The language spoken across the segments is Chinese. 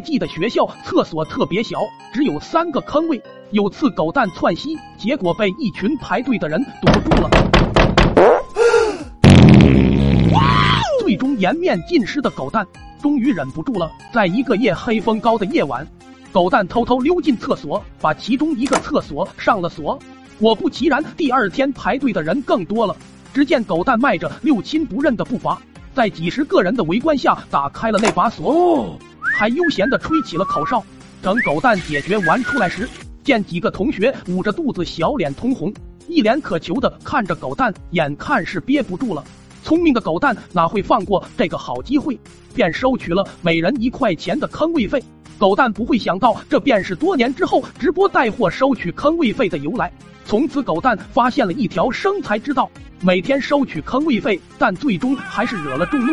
记得学校厕所特别小，只有三个坑位。有次狗蛋窜稀，结果被一群排队的人堵住了。最终颜面尽失的狗蛋终于忍不住了，在一个夜黑风高的夜晚，狗蛋偷偷溜进厕所，把其中一个厕所上了锁。果不其然，第二天排队的人更多了。只见狗蛋迈着六亲不认的步伐，在几十个人的围观下打开了那把锁。还悠闲地吹起了口哨。等狗蛋解决完出来时，见几个同学捂着肚子，小脸通红，一脸渴求的看着狗蛋，眼看是憋不住了。聪明的狗蛋哪会放过这个好机会，便收取了每人一块钱的坑位费。狗蛋不会想到，这便是多年之后直播带货收取坑位费的由来。从此，狗蛋发现了一条生财之道，每天收取坑位费，但最终还是惹了众怒。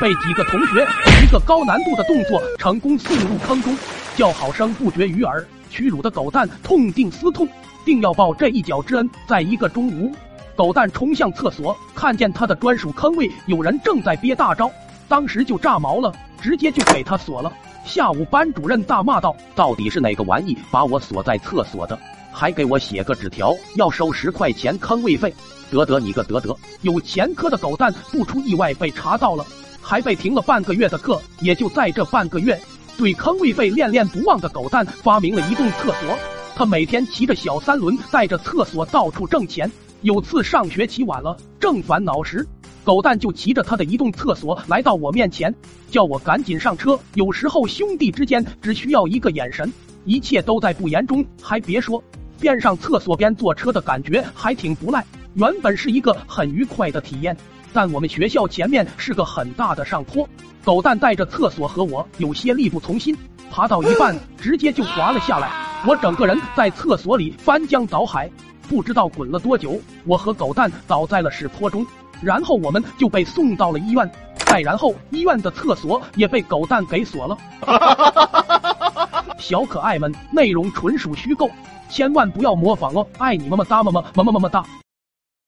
被几个同学一个高难度的动作成功送入坑中，叫好声不绝于耳。屈辱的狗蛋痛定思痛，定要报这一脚之恩。在一个中午，狗蛋冲向厕所，看见他的专属坑位有人正在憋大招，当时就炸毛了，直接就给他锁了。下午，班主任大骂道：“到底是哪个玩意把我锁在厕所的？还给我写个纸条，要收十块钱坑位费！得得你个得得！”有前科的狗蛋不出意外被查到了。还被停了半个月的课，也就在这半个月，对坑位费恋恋不忘的狗蛋发明了移动厕所。他每天骑着小三轮，带着厕所到处挣钱。有次上学起晚了，正烦恼时，狗蛋就骑着他的移动厕所来到我面前，叫我赶紧上车。有时候兄弟之间只需要一个眼神，一切都在不言中。还别说，边上厕所边坐车的感觉还挺不赖，原本是一个很愉快的体验。但我们学校前面是个很大的上坡，狗蛋带着厕所和我有些力不从心，爬到一半直接就滑了下来，我整个人在厕所里翻江倒海，不知道滚了多久，我和狗蛋倒在了屎坡中，然后我们就被送到了医院，再然后医院的厕所也被狗蛋给锁了。小可爱们，内容纯属虚构，千万不要模仿哦，爱你么么哒么么么么么么哒。